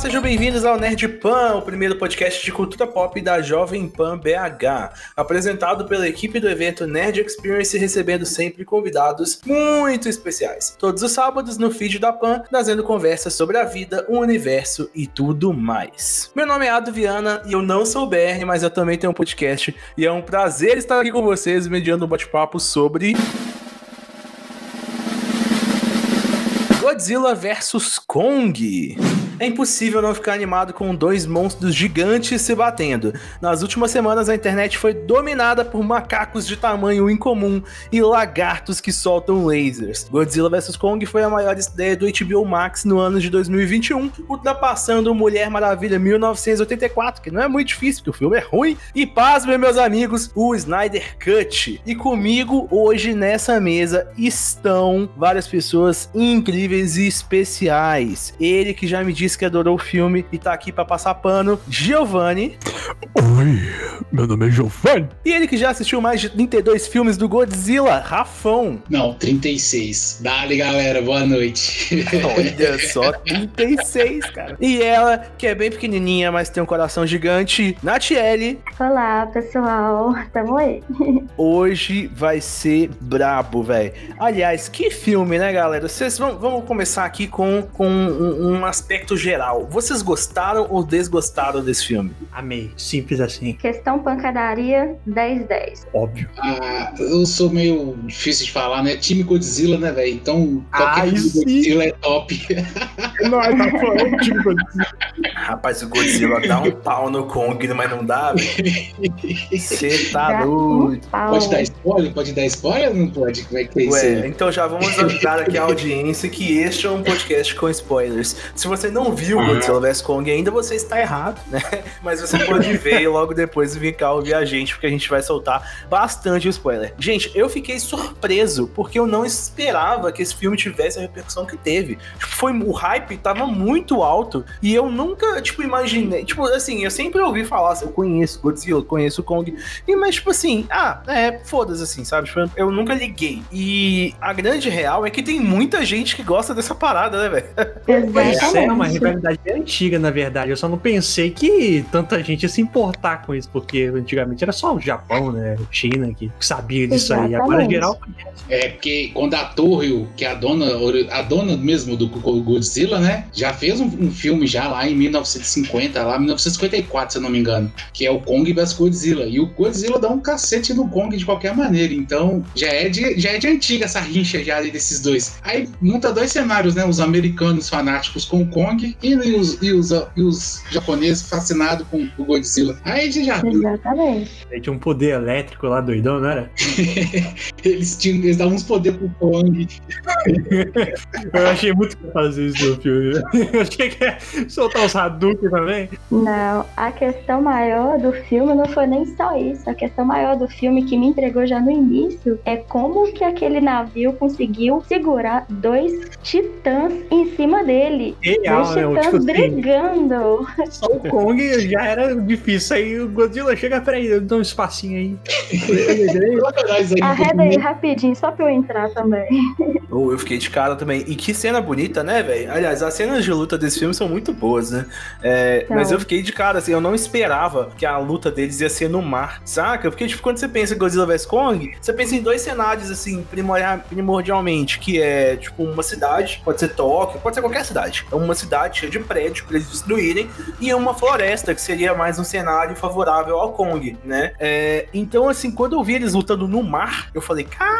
sejam bem-vindos ao Nerd Pan, o primeiro podcast de cultura pop da Jovem Pan BH, apresentado pela equipe do evento Nerd Experience, recebendo sempre convidados muito especiais. Todos os sábados no feed da Pan, trazendo conversas sobre a vida, o universo e tudo mais. Meu nome é Ado Viana e eu não sou BR, mas eu também tenho um podcast e é um prazer estar aqui com vocês mediando um bate-papo sobre Godzilla vs Kong. É impossível não ficar animado com dois monstros gigantes se batendo. Nas últimas semanas, a internet foi dominada por macacos de tamanho incomum e lagartos que soltam lasers. Godzilla vs Kong foi a maior estreia do HBO Max no ano de 2021, ultrapassando Mulher Maravilha 1984, que não é muito difícil, porque o filme é ruim. E pasmem, meus amigos, o Snyder Cut. E comigo hoje nessa mesa estão várias pessoas incríveis e especiais. Ele que já me disse que adorou o filme e tá aqui para passar pano, Giovanni. Oi, meu nome é Giovanni. E ele que já assistiu mais de 32 filmes do Godzilla, Rafão. Não, 36. Dale, galera, boa noite. Olha só, 36, cara. E ela, que é bem pequenininha, mas tem um coração gigante, Natiele. Olá, pessoal. Tamo aí. Hoje vai ser brabo, velho. Aliás, que filme, né, galera? Vocês vão, vamos começar aqui com, com um, um aspecto geral. Vocês gostaram ou desgostaram desse filme? Amei. Simples assim. Questão pancadaria 10-10. Óbvio. Ah, eu sou meio difícil de falar, né? Time Godzilla, né, velho? Então, qualquer Ah, sim. do Godzilla é top. Não, tá falando de Godzilla. Rapaz, o Godzilla dá um pau no Kong, mas não dá, velho. Você tá Dá doido. um. Pode dar spoiler? Pode dar spoiler ou não pode? Como é que é isso Ué, então já vamos avisar aqui a audiência que este é um podcast com spoilers. Se você não viu Godzilla vs Kong ainda, você está errado, né? Mas você pode ver e logo depois vir cá ouvir a gente, porque a gente vai soltar bastante spoiler. Gente, eu fiquei surpreso, porque eu não esperava que esse filme tivesse a repercussão que teve. Tipo, foi, o hype tava muito alto e eu nunca, tipo, imaginei. Tipo, assim, eu sempre ouvi falar, assim, eu conheço Godzilla, conheço Kong, e, mas, tipo assim, ah, é, foda-se, assim, sabe? Tipo, eu nunca liguei. E a grande real é que tem muita gente que gosta dessa parada, né, velho? É Exatamente. Rivalidade bem antiga, na verdade. Eu só não pensei que tanta gente ia se importar com isso, porque antigamente era só o Japão, né? China que sabia disso aí. Agora Exatamente. geral É porque quando a Torre, que é a dona, a dona mesmo do Godzilla, né? Já fez um, um filme já lá em 1950, lá 1954, se eu não me engano, que é o Kong vs Godzilla. E o Godzilla dá um cacete no Kong de qualquer maneira. Então, já é de, já é de antiga essa rincha já desses dois. Aí monta dois cenários, né? Os americanos fanáticos com o Kong e os, e os, e os japoneses fascinados com o Godzilla. Aí a gente já. Exatamente. ele tinha um poder elétrico lá doidão, não era? Eles, tinham, eles davam uns poderes pro Kong. Eu achei muito que ia fazer isso no filme. Eu achei que ia soltar os Hadouken também. Não, a questão maior do filme não foi nem só isso. A questão maior do filme que me entregou já no início é como que aquele navio conseguiu segurar dois titãs em cima dele. Real, dois né? titãs Tipo assim, brigando. só o Kong já era difícil. Aí o Godzilla chega, peraí, eu dou um espacinho aí. Coloca nós aí. Arreda aí rapidinho, só pra eu entrar também. Ou eu fiquei de cara também. E que cena bonita, né, velho? Aliás, as cenas de luta desse filme são muito boas, né? É, São. mas eu fiquei de cara, assim, eu não esperava que a luta deles ia ser no mar, saca? Porque, tipo, quando você pensa em Godzilla vs Kong, você pensa em dois cenários, assim, primordia- primordialmente, que é, tipo, uma cidade, pode ser Tóquio, pode ser qualquer cidade. É uma cidade cheia de prédio pra eles destruírem, e uma floresta, que seria mais um cenário favorável ao Kong, né? É, então, assim, quando eu vi eles lutando no mar, eu falei, caralho, o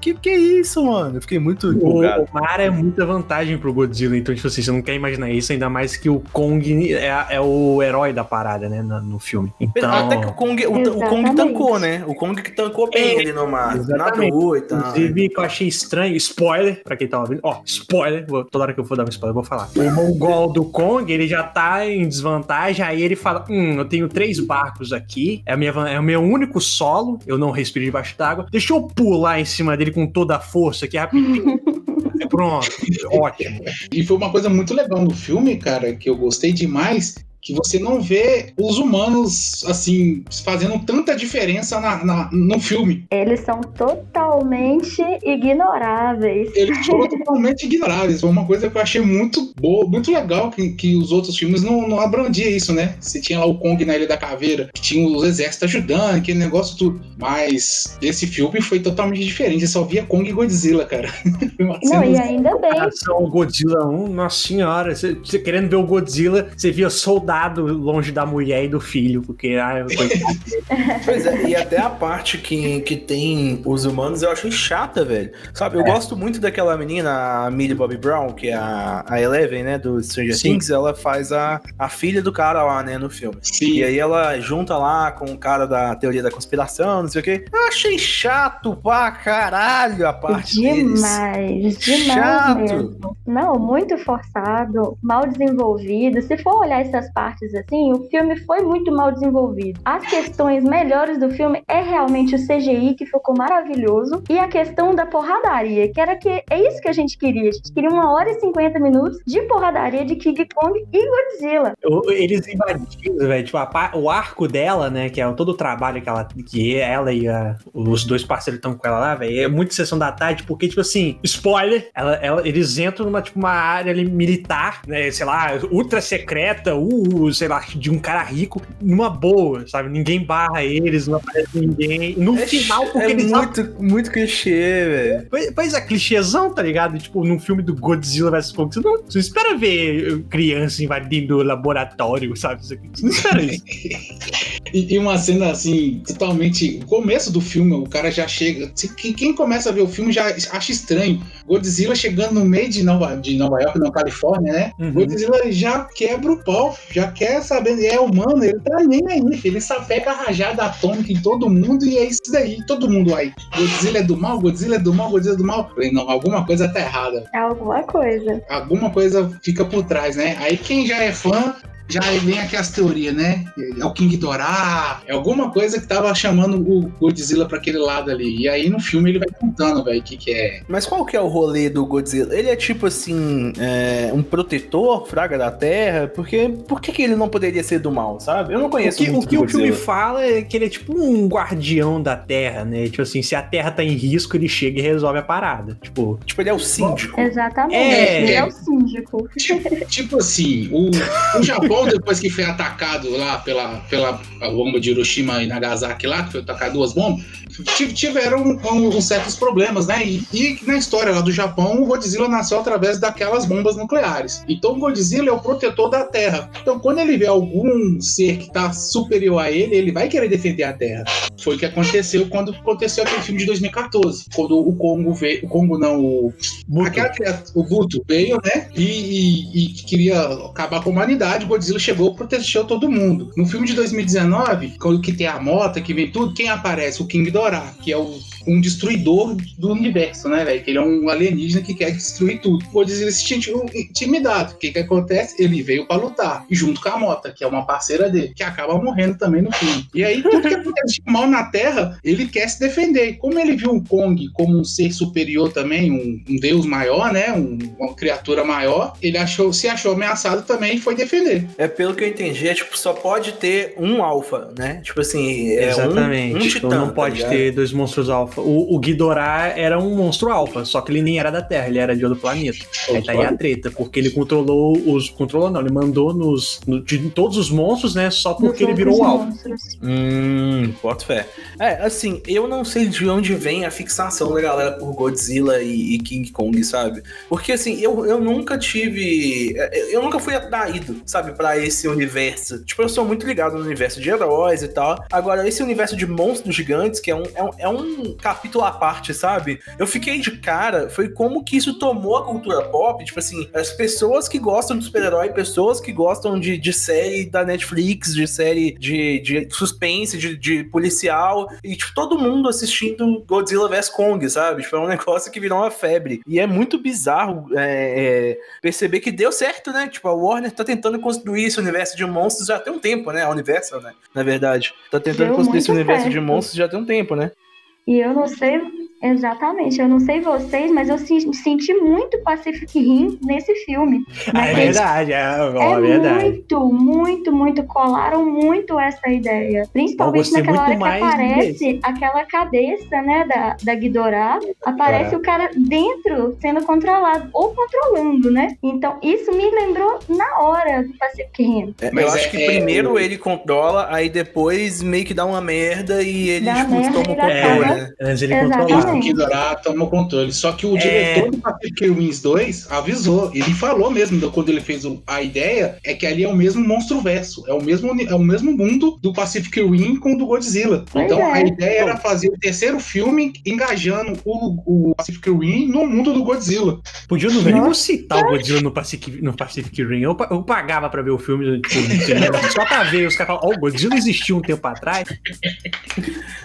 que que é isso, mano? Eu fiquei muito O, empolgado. o mar é muita vantagem pro Godzilla, então, tipo assim, você não quer imaginar isso, ainda mais que o Kong é, é o herói da parada, né, na- no filme. Então, Até que o Kong, o, o Kong tancou, né? O Kong que tancou bem É, ele no mar. exatamente. Nadou e tal. inclusive, que eu achei estranho, spoiler, pra quem tá ouvindo, ó, spoiler, vou- toda hora que eu for dar um spoiler, eu vou falar. O mongol do Kong, ele já tá em desvantagem, aí ele fala, hum, eu tenho três barcos aqui, é, a minha, é o meu único solo, eu não respiro debaixo d'água, deixa eu pular em cima dele com toda a força aqui, rapidinho. Pronto, ótimo. E foi uma coisa muito legal no filme, cara, que eu gostei demais, que você não vê os humanos, assim, fazendo tanta diferença na, na no filme. Eles são totalmente ignoráveis. Eles são totalmente ignoráveis. Foi uma coisa que eu achei muito boa, muito legal, que, que os outros filmes não, não abrandia isso, né? Você tinha lá o Kong na Ilha da Caveira, que tinha os exércitos ajudando, aquele negócio tudo. Mas esse filme foi totalmente diferente. Você só via Kong e Godzilla, cara. não, e ainda bem. O Godzilla 1, nossa senhora, você, você querendo ver o Godzilla, você via soldado longe da mulher e do filho, porque ah, Pois é, e até a parte que, que tem os humanos eu achei chata, velho. Sabe, eu é. gosto muito daquela menina, a Millie Bobby Brown, que é a, a Eleven, né, do Stranger Sim. Things, ela faz a, a filha do cara lá, né, no filme. Sim. E aí ela junta lá com o cara da teoria da conspiração, não sei o quê. Eu achei chato pra caralho a parte demais, deles. Demais, chato. mesmo. Não, muito forçado, mal desenvolvido. Se for olhar essas partes assim, o filme foi muito mal desenvolvido. As questões melhores do filme é realmente o CGI, que ficou maravilhoso, e a questão da porradaria, que era que é isso que a gente queria. A gente queria uma hora e cinquenta minutos de porradaria de King Kong e Godzilla. Eles invadiram, velho. Tipo, a, o arco dela, né? Que é todo o trabalho que ela, que ela e a, os dois parceiros estão com ela lá, velho. É muito sessão da tarde, porque, tipo assim, spoiler, ela, ela, eles entram numa, tipo, uma área ali, militar, né? Sei lá, ultra secreta, uh, sei lá, de um cara rico, numa boa, sabe? Ninguém barra eles, não aparece ninguém. No é final, porque é eles. Muito, muito clichê, velho. Pois, pois é, clichêzão, tá ligado? Tipo, num filme do Godzilla vs Kong, você não, você espera ver criança invadindo o laboratório, sabe? Você não espera isso. e, e, uma cena assim, totalmente. O começo do filme, o cara já chega. Quem começa a ver o filme já acha estranho. Godzilla chegando no meio de Nova, de Nova York, na Califórnia, né? Uhum. Godzilla já quebra o pau, já quer saber, é humano, ele tá nem aí. Ele sapeca a rajada atômica em todo mundo e é isso daí. Todo mundo aí. Godzilla é do mal, Godzilla é do mal, Godzilla é do mal. Falei, não, alguma coisa tá errada. É alguma coisa. Alguma coisa fica por trás, né? Aí quem já é fã já vem aquelas teorias, né? É o King Dorá, é alguma coisa que tava chamando o Godzilla para aquele lado ali. E aí no filme ele vai contando, velho, o que que é. Mas qual que é o rolê do Godzilla? Ele é tipo assim, é, um protetor, fraga da Terra? Porque por que, que ele não poderia ser do mal, sabe? Eu não conheço o que, o, que o filme fala é que ele é tipo um guardião da Terra, né? Tipo assim, se a Terra tá em risco, ele chega e resolve a parada. Tipo, tipo ele é o síndico. Exatamente, é, ele é o síndico. Tipo, tipo assim, o, o Japão Japão, depois que foi atacado lá pela, pela bomba de Hiroshima e Nagasaki lá, que foi atacar duas bombas, tiveram um, um, certos problemas, né? E, e, na história lá do Japão, o Godzilla nasceu através daquelas bombas nucleares. Então o Godzilla é o protetor da Terra. Então quando ele vê algum ser que está superior a ele, ele vai querer defender a Terra. Foi o que aconteceu quando aconteceu aquele filme de 2014, quando o Congo veio, o Congo não, o aquela, o Buto veio, né? E, e, e, queria acabar com a humanidade. O Godzilla chegou, protegeu todo mundo. No filme de 2019, quando que tem a moto, que vem tudo, quem aparece? O King Dora, que é o um destruidor do universo, né, velho? Que ele é um alienígena que quer destruir tudo. O Godzilla se sentiu intimidado. O que que acontece? Ele veio para lutar, junto com a Mota, que é uma parceira dele, que acaba morrendo também no filme. E aí, tudo que acontece de mal na Terra, ele quer se defender. Como ele viu o Kong como um ser superior também, um, um deus maior, né? Um, uma criatura maior, ele achou, se achou ameaçado também e foi defender. É pelo que eu entendi, é tipo, só pode ter um alfa, né? Tipo assim, é Exatamente. um, um titã. Não pode tá ter dois monstros alfa alfa. O, o Ghidorah era um monstro alfa, só que ele nem era da Terra, ele era de outro planeta. Aí tá aí a treta, porque ele controlou os. Controlou não, ele mandou nos. No, de todos os monstros, né? Só porque ele virou o alfa. Hum, boto fé. É, assim, eu não sei de onde vem a fixação da galera por Godzilla e, e King Kong, sabe? Porque assim, eu, eu nunca tive. Eu nunca fui atraído, sabe, para esse universo. Tipo, eu sou muito ligado no universo de heróis e tal. Agora, esse universo de monstros gigantes, que é um, é um, é um capítulo à parte, sabe? Eu fiquei de cara, foi como que isso tomou a cultura pop, tipo assim, as pessoas que gostam de super-herói, pessoas que gostam de, de série da Netflix, de série de, de suspense, de, de policial, e tipo, todo mundo assistindo Godzilla vs Kong, sabe? Tipo, é um negócio que virou uma febre. E é muito bizarro é, é, perceber que deu certo, né? Tipo, a Warner tá tentando construir esse universo de monstros já tem um tempo, né? A Universal, né? Na verdade. Tá tentando deu construir esse universo certo. de monstros já tem um tempo, né? E eu não sei Exatamente. Eu não sei vocês, mas eu se- senti muito Pacific Rim nesse filme. É verdade, é, é, É verdade. muito, muito, muito. Colaram muito essa ideia. Principalmente naquela hora que aparece aquela cabeça, né, da, da Ghidorah. Aparece É. o cara dentro, sendo controlado, ou controlando, né? Então, isso me lembrou na hora do Pacific Rim. É, Mas eu acho é- que é- primeiro ele controla, aí depois meio que dá uma merda e ele Dá tipo, merda toma o controle, né? Antes ele Exatamente. O Kidorá toma o controle. Só que o É. diretor do Pacific Wings 2 avisou. Ele falou mesmo, quando ele fez a ideia, é que ali é o mesmo monstro verso. É o mesmo, é o mesmo mundo do Pacific Rim com o do Godzilla. Pois então é. a ideia era fazer o terceiro filme engajando o, o Pacific Rim no mundo do Godzilla. Podia no mínimo citar o Godzilla no Pacific, no Pacific Rim. Eu, eu pagava pra ver o filme tipo, cinema, só pra ver. Os caras falam, ó, o Godzilla existiu um tempo atrás.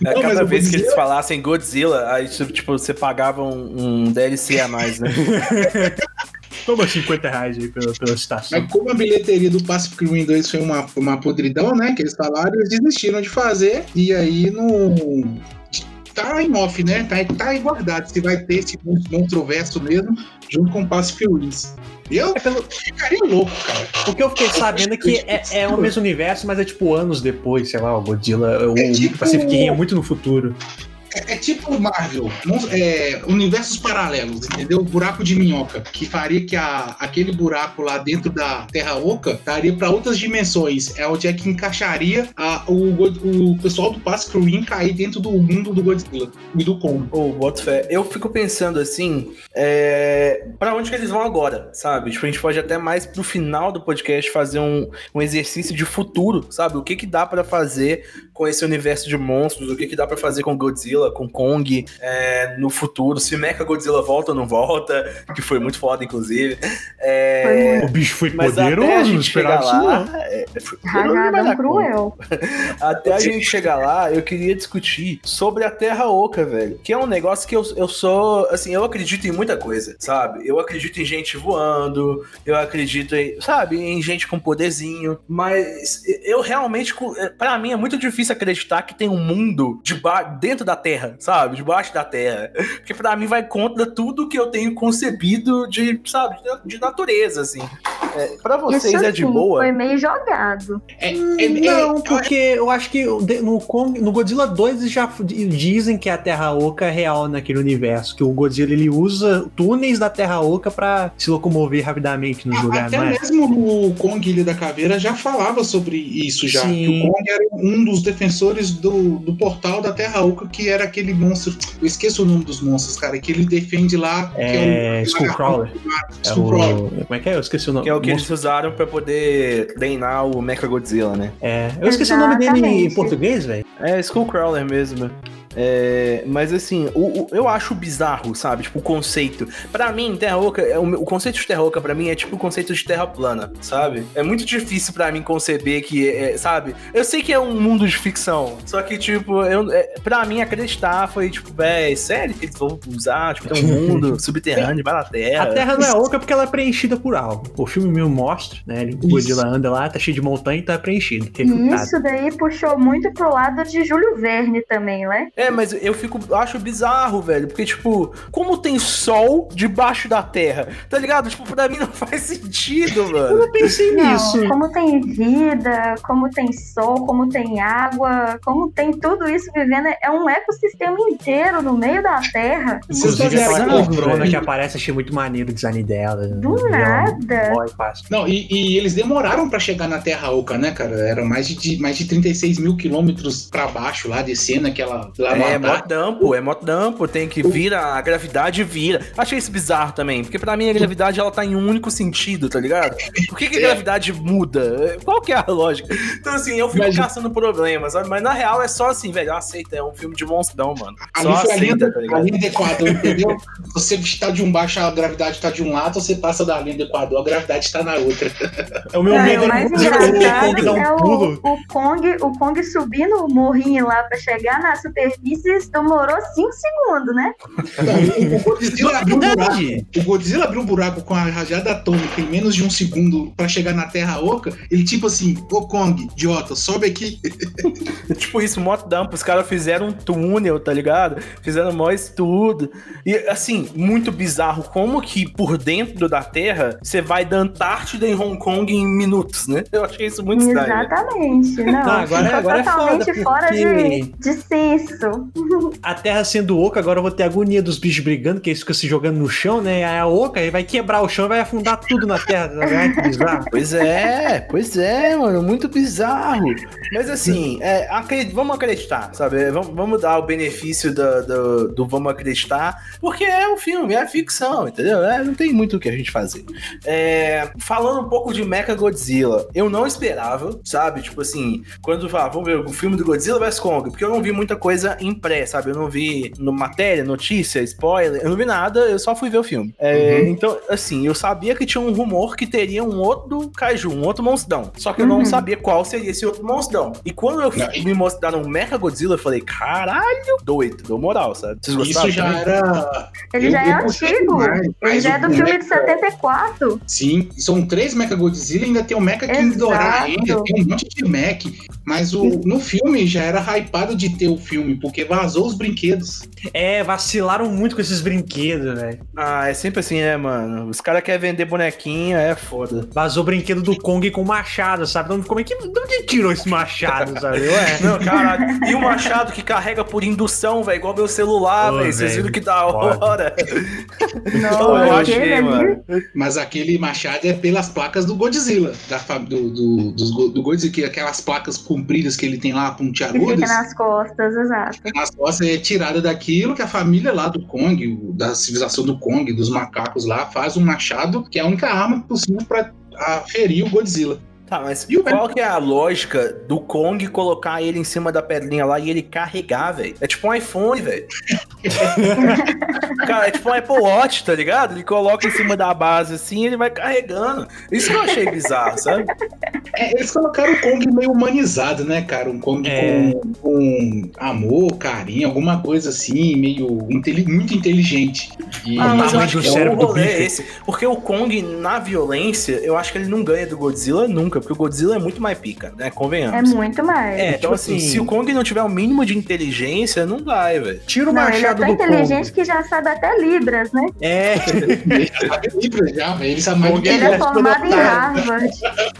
Não, cada vez que Godzilla- eles falassem Godzilla, tipo, você pagava um, um DLC a mais, né? Toma 50 reais aí pela, pela citação. Mas como a bilheteria do Pacific Rim 2 foi uma, uma podridão, né? Que eles falaram, eles desistiram de fazer. E aí no. Tá em off, né? Tá, tá em guardado se vai ter esse monstro verso mesmo, junto com o Pacific Rims. Eu É pelo- ficaria louco, cara. O que eu fiquei sabendo é que é, é o mesmo universo, mas é tipo anos depois, sei lá, o Godzilla, o É tipo- Pacific Rim é muito no futuro. É, é tipo Marvel, é, universos paralelos, entendeu? Buraco de minhoca, que faria que a, aquele buraco lá dentro da Terra Oca estaria para outras dimensões. É onde é que encaixaria a- o, o pessoal do Pacific Rim cair dentro do mundo do Godzilla e do Kong. Ô, boto fé. Eu fico pensando assim, é... para onde que eles vão agora, sabe? Tipo, a gente pode até mais pro final do podcast fazer um, um exercício de futuro, sabe? O que que dá pra fazer com esse universo de monstros, o que que dá pra fazer com Godzilla, com Kong, é, no futuro, se Mecha Godzilla volta ou não volta, que foi muito foda, inclusive. É... O bicho foi poderoso, não esperava isso lá, não. é, foi poderoso conta. cruel. Até a gente chegar lá, eu queria discutir sobre a Terra Oca, velho. Que é um negócio que eu, eu sou. Assim, eu acredito em muita coisa, sabe? Eu acredito em gente voando, eu acredito em, sabe, em gente com poderzinho. Mas eu realmente, Pra mim, é muito difícil acreditar que tem um mundo deba dentro da Terra, sabe? Debaixo da Terra. Porque pra mim vai contra tudo que eu tenho concebido de, sabe, de natureza, assim. É, pra vocês Isso é de sim, boa. Foi meio jogado. É, é- é- Não, porque eu acho que no, Kong, no Godzilla 2 eles já dizem que a Terra Oca é real naquele universo, que o Godzilla ele usa túneis da Terra Oca pra se locomover rapidamente nos lugares, Até não é? mesmo no Kong Ilha da Caveira já falava sobre isso já. Sim. Que o Kong era um dos defensores do, do portal da Terra Oca, que era aquele monstro. Eu esqueço o nome dos monstros, cara, que ele defende lá. que É, o- Skullcrawler. É Skullcrawler. o, como é que é? Eu esqueci o nome. Que é o que eles usaram pra poder treinar o Mecha Godzilla, né? É, eu esqueci o nome dele em Exatamente. português, velho. É Skullcrawler mesmo. É, mas assim, o, o- eu acho bizarro, sabe? Tipo, o conceito. Pra mim, Terra Oca, é, o, meu- o conceito de Terra Oca pra mim é tipo o conceito de Terra plana, sabe? É muito difícil pra mim conceber que, é, sabe? Eu sei que é um mundo de ficção, só que, tipo, eu, é, pra mim acreditar foi tipo, véi, sério que eles vão usar? Tipo, tem um mundo subterrâneo, vai na Terra. A Terra não é oca porque ela é preenchida por algo. O filme mesmo mostra, né? ele- O Godzilla anda lá, tá cheio de montanha e tá preenchido. E Refutado. isso daí puxou muito pro lado de Júlio Verne também, né? É, mas eu fico, eu acho bizarro, velho, porque, tipo, como tem sol debaixo da terra? Tá ligado? Tipo, pra mim não faz sentido, Eu mano. não pensei nisso. Não, como tem vida, como tem sol, como tem água, como tem tudo isso vivendo, é um ecossistema inteiro no meio da Terra. Inclusive, viram, corona velho? que aparece, achei muito maneiro o design dela. Do Ela nada. Não, e, e eles demoraram pra chegar na Terra Oca, né, cara? Era mais de, mais de 36 mil quilômetros pra baixo lá, descendo aquela. Lá É, Antártico. motdampo, é motdampo, tem que vira, a gravidade vira. Achei isso bizarro também, porque pra mim a gravidade ela tá em um único sentido, tá ligado? Por que, que a gravidade muda? Qual que é a lógica? Então assim, eu fico Mas- caçando problemas, sabe? Mas na real é só assim, velho, aceita, é um filme de monstrão, mano. Só a linha, aceita, do, tá a ligado? linha do Equador, entendeu? Você está de um baixo, a gravidade está de um lado, você passa da linha do Equador, a gravidade está na outra. É o meu Não, medo o é mais engraçado é o, Kong, o Kong subindo o morrinho lá pra chegar na super, Beasts demorou 5 segundos, né? O Godzilla, abriu um buraco, o Godzilla abriu um buraco com a rajada atômica em menos de um segundo pra chegar na Terra Oca. Ele, tipo assim, ô Kong, idiota, sobe aqui. tipo isso, moto dump, os caras fizeram um túnel, tá ligado? Fizeram mó estudo. E assim, muito bizarro como que por dentro da Terra você vai da Antártida em Hong Kong em minutos, né? Eu achei isso muito estranho. né? Exatamente. Não, Não, agora- ficou agora é totalmente foda, fora de, porque- de senso. A terra sendo oca, agora eu vou ter agonia dos bichos brigando, que eles ficam se jogando no chão, né? Aí a oca aí vai quebrar o chão vai afundar tudo na terra. Ligado? Que bizarro. Pois é, pois é, mano, muito bizarro. Mas assim, é, acre- vamos acreditar, sabe? Vamos, vamos dar o benefício do, do, do vamos acreditar, porque é um filme, é ficção, entendeu? É, não tem muito o que a gente fazer. É, falando um pouco de Mecha Godzilla, eu não esperava, sabe? Tipo assim, quando fala, vamos ver o filme do Godzilla vs Kong, porque eu não vi muita coisa em pré, sabe? Eu não vi no matéria, notícia, spoiler, eu não vi nada, eu só fui ver o filme. É, Então, assim, eu sabia que tinha um rumor que teria um outro kaiju, um outro monstrão. Só que eu não Uhum. sabia qual seria esse outro monstrão. E quando eu Não, me mostraram o Mecha Godzilla, eu falei, caralho, doido, deu moral, sabe? Vocês gostaram? Isso já era. Ele Eu- já é antigo. Ele mas já é do filme de Mecha- 74. Sim, são três Mecha Godzilla e ainda tem o Mecha King. Ghidorah ainda, tem um monte de Mech. Mas o, no filme já era hypado de ter o filme, porque vazou os brinquedos. É, vacilaram muito com esses brinquedos, velho. Ah, é sempre assim, né, mano? Os caras querem vender bonequinho, é foda. Vazou o brinquedo do Kong com machado, sabe? Então, como é que. De onde tirou esse machado, sabe? Ué. Não, caralho. E o machado que carrega por indução, velho, igual meu celular, velho. Vocês viram que da hora. Não, eu achei, ali- mano. Mas aquele machado é pelas placas do Godzilla, da, do, do, Go- do Godzilla, que aquelas placas compridas que ele tem lá, Que pontiagudas. fica nas costas, exato. Nas costas é tirada daquilo que a família lá do Kong, da civilização do Kong, dos macacos lá, faz um machado, que é a única arma possível ah, ferir o Godzilla. Tá, mas E o qual que é a lógica do Kong colocar ele em cima da pedrinha lá e ele carregar, velho? É tipo um iPhone, velho. Cara, é tipo um Apple Watch, tá ligado? Ele coloca em cima da base assim e ele vai carregando. Isso que eu achei bizarro, sabe? É, eles colocaram o Kong meio humanizado, né, cara? Um Kong É. com, com amor, carinho, alguma coisa assim, meio muito inteligente. E Ah, mas eu acho do que o cérebro do rolê é bicho. esse. Porque o Kong, na violência, eu acho que ele não ganha do Godzilla nunca, porque o Godzilla é muito mais pica, né? É Convenhamos. muito mais. É, então, tipo assim, assim- se o Kong não tiver o mínimo de inteligência, não vai, velho. Tira o Não, ele é machado tão do inteligente Kong. que já sabe até Libras, né? É. ele sabe Libras já, velho. Ele sabe mais do que Ele é é formado em otário. Harvard.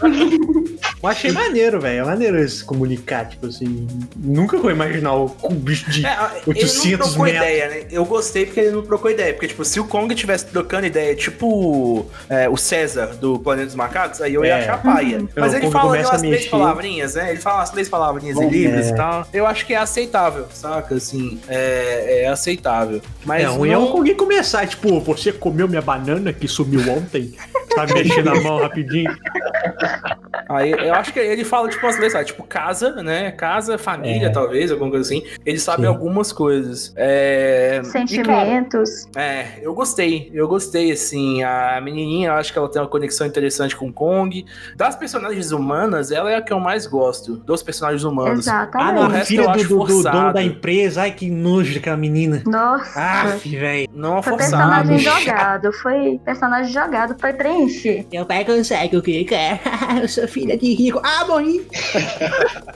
Eu achei maneiro, velho. É maneiro eles se comunicar, tipo assim. Nunca vou imaginar o bicho de. É, ele não 800 trocou metros. ideia, né? Eu gostei porque ele não trocou ideia. Porque, tipo, se o Kong tivesse trocando ideia, tipo é, o César do Planeta dos Macacos, aí eu ia É. achar paia. Uhum. Mas ele fala umas três palavrinhas, né? Ele fala umas três palavrinhas em Bom, livros é. e tal. Eu acho que é aceitável, saca? Assim, é, é aceitável. Mas é, ruim é não... Kong começar, tipo, você comeu minha banana que sumiu ontem? Sabe, mexendo a mão rapidinho. Aí eu acho que ele fala, tipo, umas letras, tipo, casa, né? Casa, família, É. talvez, alguma coisa assim. Ele sabe Sim. algumas coisas. É... e, cara, Sentimentos. É, eu gostei. Eu gostei, assim. A menininha, eu acho que ela tem uma conexão interessante com o Kong. Das personagens humanas, ela é a que eu mais gosto. Dos personagens humanos. Ah, Exatamente. não, o a resto filha eu do, do- do dono da empresa. Ai, que nojo daquela menina. Nossa. Ah, velho. Não é foi forçado. personagem chato. jogado. Foi personagem jogado pra preencher. Meu pai consegue o que quer. Eu sou filha de rico. Ah, morri.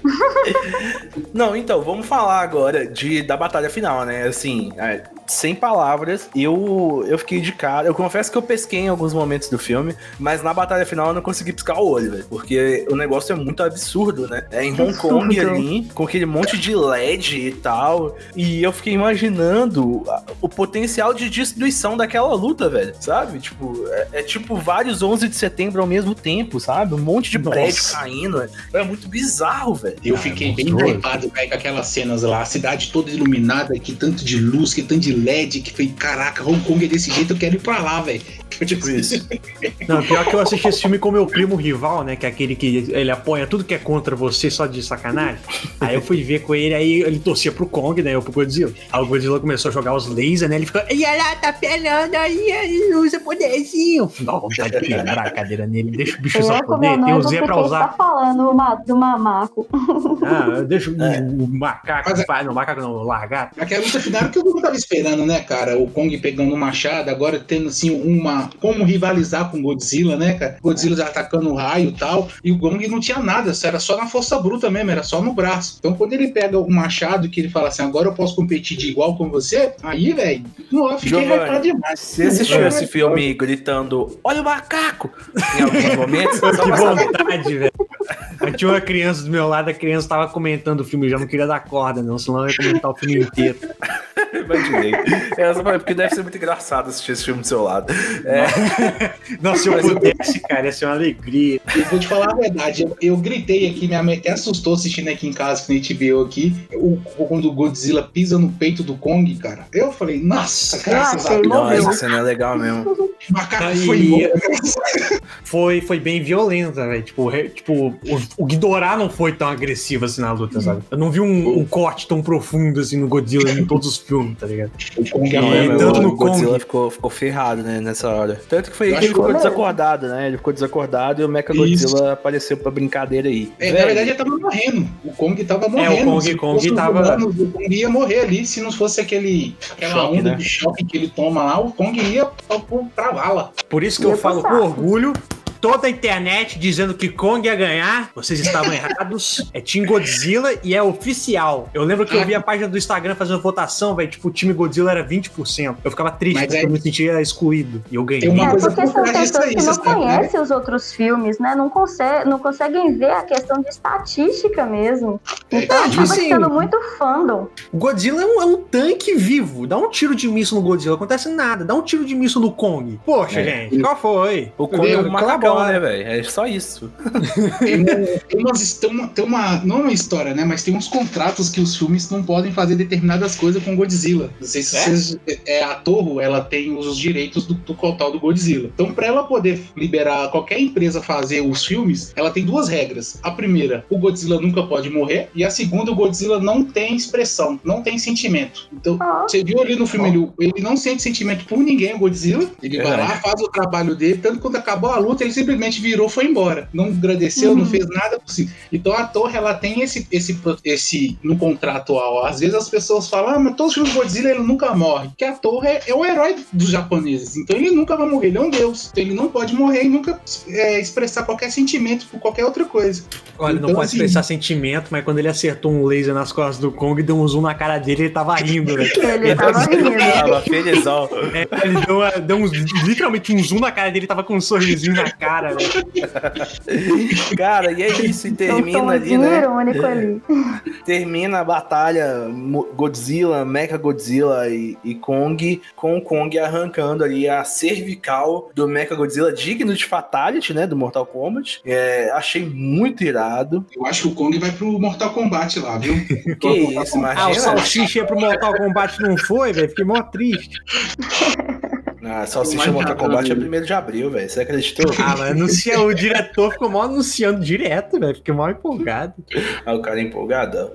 Não, então, vamos falar agora de, da batalha final, né? Assim, é, sem palavras, eu, eu fiquei de cara. Eu confesso que eu pesquei em alguns momentos do filme, mas na batalha final eu não consegui piscar o olho, velho. Porque o negócio é muito absurdo, né? É em Hong Kong Absurdo. ali, com aquele monte de LED e tal. E eu fiquei imaginando o potencial de destruição daquela luta, velho. Sabe? Tipo, é, é tipo vários 11 de setembro ao mesmo tempo, sabe? Um monte de. Prédio caindo. É muito bizarro, velho. Eu Ah, fiquei é bem monstruoso. hypado com aquelas cenas lá, a cidade toda iluminada, que tanto de luz, que tanto de LED, que foi, caraca, Hong Kong é desse jeito, eu quero ir pra lá, velho. Tipo isso. Não, pior que eu assisti esse filme com meu primo rival, né? Que é aquele que ele apoia tudo que é contra você só de sacanagem. Aí eu fui ver com ele, aí ele torcia pro Kong, né? Eu pro Godzilla. Aí o Godzilla começou a jogar os lasers, né? Ele ficou, e ela tá pelando aí, aí usa poderzinho. Dá vontade de quebrar a cadeira nele, deixa o bicho Eu usar ia poder, tem o Zé pra usar. tá falando o do mamaco. Ah, deixa o, É. o macaco, Mas é- vai, não, macaco não, o lagarto. Aquela luta final que eu não tava esperando, né, cara? O Kong pegando o machado, agora tendo assim uma. Como rivalizar com o Godzilla, né, cara? Godzilla já atacando o raio e tal. E o Kong não tinha nada, era só na força bruta mesmo, era só no braço. Então quando ele pega o machado que ele fala assim, agora eu posso competir de igual com você, aí, velho, eu fiquei hypado demais. Você assistiu esse filme gritando, olha o macaco! Em alguns momentos, só Que vontade, velho. Aí tinha uma criança do meu lado, a criança tava comentando o filme, eu já não queria dar corda, não, senão eu ia comentar o filme inteiro. Imaginei. É, só falei, porque deve ser muito engraçado assistir esse filme do seu lado. É, Nossa, se eu Mas eu- pudesse, cara, ia ser uma alegria. Eu vou te falar a verdade, eu, eu gritei aqui, minha mãe até assustou assistindo aqui em casa, que na HBO aqui, o, quando o Godzilla pisa no peito do Kong, cara. Eu falei, nossa, graças a achei Deus, não, essa cena é legal mesmo. o macaco Aí- foi embora. Foi, foi bem violenta, velho. Tipo, re- tipo o, o Ghidorah não foi tão agressivo assim na luta, sabe? Eu não vi um, um corte tão profundo assim no Godzilla em todos os filmes, tá ligado? O Kong é, é, tanto o no Godzilla Kong. ficou, ficou ferrado, né, nessa hora. Tanto que foi Eu aí que ele ficou desacordado, né? Ele ficou desacordado e o Mecha Godzilla apareceu pra brincadeira aí. É, na verdade, ele tava morrendo. O Kong tava morrendo. Kong- Se Kong os tava- humanos, O Kong ia morrer ali se não fosse aquele, aquela Choque, onda né? de choque que ele toma lá. O Kong ia pra, pra vala. Por isso que eu Ia falo com orgulho. Toda a internet dizendo que Kong ia ganhar, vocês estavam errados. É Team Godzilla e é oficial. Eu lembro que eu vi a página do Instagram fazendo votação, velho. Tipo, o time Godzilla era 20%. Eu ficava triste Mas porque é- eu me sentia excluído. E eu ganhei. Tem uma é, coisa porque por são pessoas aí, que não né? conhecem os outros filmes, né? Não, consegue, não conseguem ver a questão de estatística mesmo. É, Então tipo acaba assim, sendo muito fandom. O Godzilla é um, é um tanque vivo. Dá um tiro de míssil no Godzilla, acontece nada. Dá um tiro de míssil no Kong. Poxa, É. gente, qual foi? O Kong é um Meu, macabão, colabora. né, velho? É só isso. Tem, tem umas, tem, uma, tem uma. Não uma história, né? Mas tem uns contratos que os filmes não podem fazer determinadas coisas com Godzilla. Não sei se É? vocês. É, a Torro, ela tem os direitos do, do total do Godzilla. Então, pra ela poder liberar qualquer empresa fazer os filmes, ela tem duas regras. A primeira, o Godzilla nunca pode morrer. E a segunda, o Godzilla não tem expressão, não tem sentimento. Então, Ó, você viu ali no filme, ele, ele não sente sentimento por ninguém, o Godzilla. Ele vai Verdade. lá, faz o trabalho dele, tanto que quando acabou a luta, ele simplesmente virou e foi embora. Não agradeceu, não Uhum. fez nada possível. Então a torre, ela tem esse, esse, esse no contratual. Às vezes as pessoas falam, ah, mas todos os filmes do Godzilla ele nunca morre. Porque a torre é, é o herói dos japoneses. Então ele nunca vai morrer, ele é um deus. Então ele não pode morrer e nunca é, expressar qualquer sentimento por qualquer outra coisa. Olha, não Então, pode assim- expressar sentimento, mas quando ele acertou um laser nas costas do Kong e deu um zoom na cara dele, ele tava rindo, velho. ele tava rindo. Tava felizão. É, ele deu, uma- deu um, literalmente um zoom na cara dele, tava com um sorrisinho na cara, velho. Cara, e é isso. E Um termina ali, né? irônico ali. Termina a batalha Godzilla, Mecha Godzilla e, e Kong, com o Kong arrancando ali a cervical do Mecha Godzilla, digno de Fatality, né? Do Mortal Kombat. É, achei muito irado. Eu acho que o Kong vai pro Mortal Kombat lá, viu? Que isso, Ah, o imagina. Salsicha ia pro Mortal Kombat não foi, velho. Fiquei mó triste. Ah, Salsicha Mais Mortal Kombat é amigo. 1 de abril, velho. Você acreditou? Ah, mas anuncia, o diretor ficou mó anunciando direto, velho. Fiquei mó empolgado. Ah, o cara é empolgadão.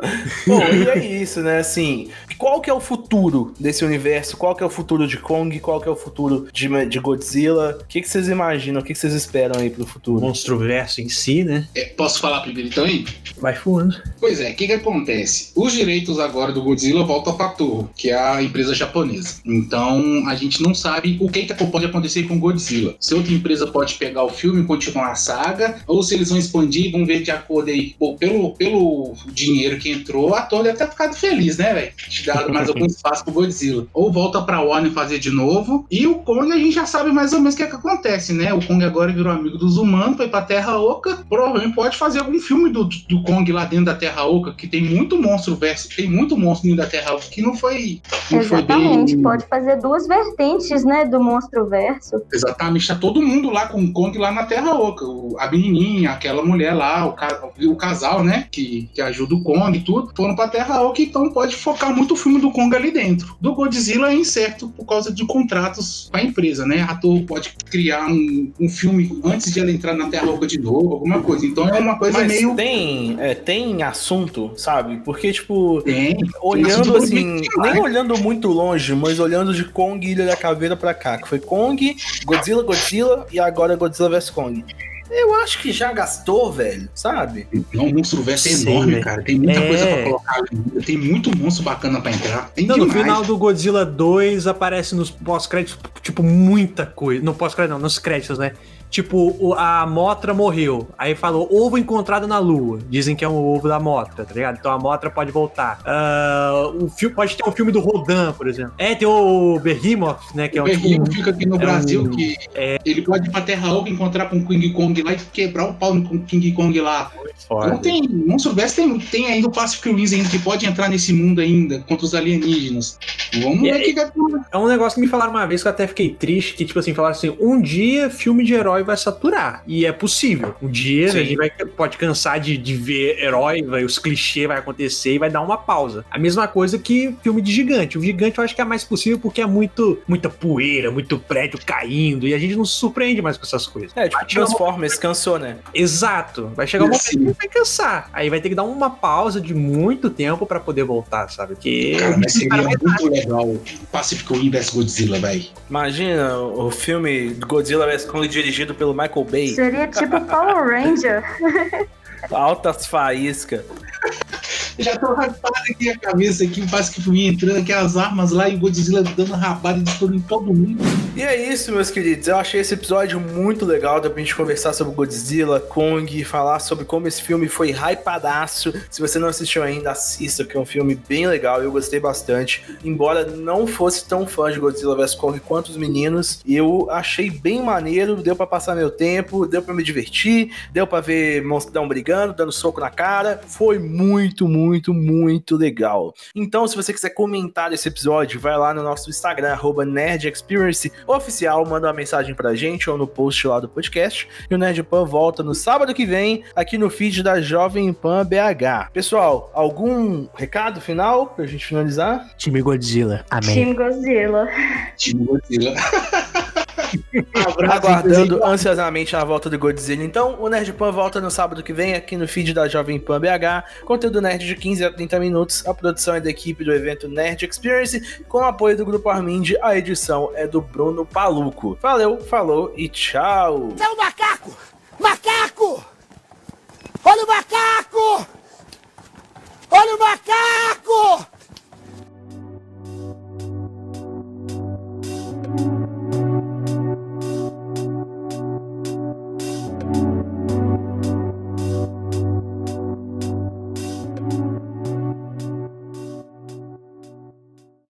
Bom, e é isso, né? Assim, qual que é o futuro desse universo? Qual que é o futuro de Kong? Qual que é o futuro de, de Godzilla? O que, que vocês imaginam? O que, que vocês esperam aí pro O futuro? monstro verso em si, né? É, posso falar primeiro então aí? Vai voando. Pois é, o que, que acontece? Os direitos agora do Godzilla voltam para a Toho, que é a empresa japonesa. Então a gente não sabe o que, que pode acontecer com Godzilla. Se outra empresa pode pegar o filme e continuar a saga, ou se eles vão expandir, vão ver de acordo aí. Pô, pelo, pelo dinheiro que entrou, a deve ter ficado feliz, né, velho? Dado mais algum espaço pro Godzilla. Ou volta pra Warner fazer de novo. E o Kong a gente já sabe mais ou menos o que, é que acontece, né? O Kong agora virou amigo dos humanos, foi pra Terra Oca. Provavelmente pode fazer algum filme do, do Kong lá dentro da Terra Oca, que tem muito monstro verso, tem muito monstro dentro da Terra Oca, que não foi, não foi Exatamente, bem. pode fazer duas vertentes, né, do monstro verso. Exatamente, tá todo mundo lá com o Kong lá na Terra Oca. O- A menininha, aquela mulher lá, o, ca- o casal, né, que, que ajuda o Kong e tudo, foram pra Terra Oca, então pode focar muito o filme do Kong ali dentro. Do Godzilla é incerto por causa de contratos com a empresa, né? Ator pode criar um, um filme antes de ela entrar na Terra Oca de novo, alguma coisa. Então é uma coisa Mas meio... tem, é, tem assunto, sabe? Porque, tipo, Tem, olhando assim, nem olhando muito longe, mas olhando de Kong e Ilha da Caveira pra cá, que foi Kong, Godzilla, Godzilla e agora Godzilla vs Kong. Eu acho que já gastou, velho, sabe? Não, o monstro verso é enorme, velho. cara. Tem muita É. coisa pra colocar ali. Tem muito monstro bacana pra entrar. Tem Não, no final do Godzilla 2 aparece nos pós-créditos, tipo, muita coisa. No pós-crédito, não, nos créditos, né? Tipo, a Motra morreu. Aí falou, ovo encontrado na Lua. Dizem que é um ovo da Motra, tá ligado? Então a Motra pode voltar. Ah, o filme, pode ter um filme do Rodan, por exemplo. É, tem o Behemoth, né? Que é o um tipo. Berrimo fica aqui no é Brasil um- que ele pode ir pra Terra Oca, encontrar com o King Kong lá e quebrar o pau no King Kong lá. Foda. Não tem. Monstro Verso tem, tem ainda o Pacific Rim ainda que pode entrar nesse mundo ainda contra os alienígenas. Vamos ver o aí- que É um negócio que me falaram uma vez que eu até fiquei triste, que tipo assim, falaram assim, um dia filme de herói vai saturar. E é possível. Um dia Sim. a gente vai, pode cansar de, de ver herói, vai, os clichês vai acontecer e vai dar uma pausa. A mesma coisa que filme de gigante. O gigante eu acho que é mais possível porque é muito, muita poeira, muito prédio caindo, e a gente não se surpreende mais com essas coisas. É, tipo, uma- Transformers cansou, né? Exato. Vai chegar um momento Sim. que vai cansar. Aí vai ter que dar uma pausa de muito tempo pra poder voltar, sabe? Porque Cara, mas seria muito legal Pacific Rim vs Godzilla, velho. Imagina o filme Godzilla vs Kong dirigido pelo Michael Bay. Seria tipo Power Ranger. Altas faíscas. Já tô rapado aqui a cabeça aqui, o Pacific Rim entrando aquelas armas lá e o Godzilla dando rabada e destruindo todo mundo. E é isso, meus queridos. Eu achei esse episódio muito legal. Dá pra gente conversar sobre Godzilla, Kong, falar sobre como esse filme foi hypadaço. Se você não assistiu ainda, assista, que é um filme bem legal. Eu gostei bastante. Embora não fosse tão fã de Godzilla vs Kong quanto os meninos, eu achei bem maneiro. Deu pra passar meu tempo, deu pra me divertir, deu pra ver monstrão brigando, dando soco na cara. Foi muito, muito, muito legal. Então, se você quiser comentar esse episódio, vai lá no nosso Instagram, arroba Nerd Experience Oficial, manda uma mensagem pra gente ou no post lá do podcast. E o Nerd Pan volta no sábado que vem, aqui no feed da Jovem Pan BH. Pessoal, algum recado final pra gente finalizar? Time Godzilla. Amém. Time Godzilla. Time Godzilla. Aguardando ansiosamente a volta do Godzilla. Então, o Nerd Pan volta no sábado que vem, aqui no feed da Jovem Pan BH. Conteúdo nerd de 15 a 30 minutos. A produção é da equipe do evento Nerd Experience, com o apoio do Grupo Armind. A edição é do Bruno Paluco. Valeu, falou e tchau! É o macaco! Macaco! Olha o macaco! Olha o macaco!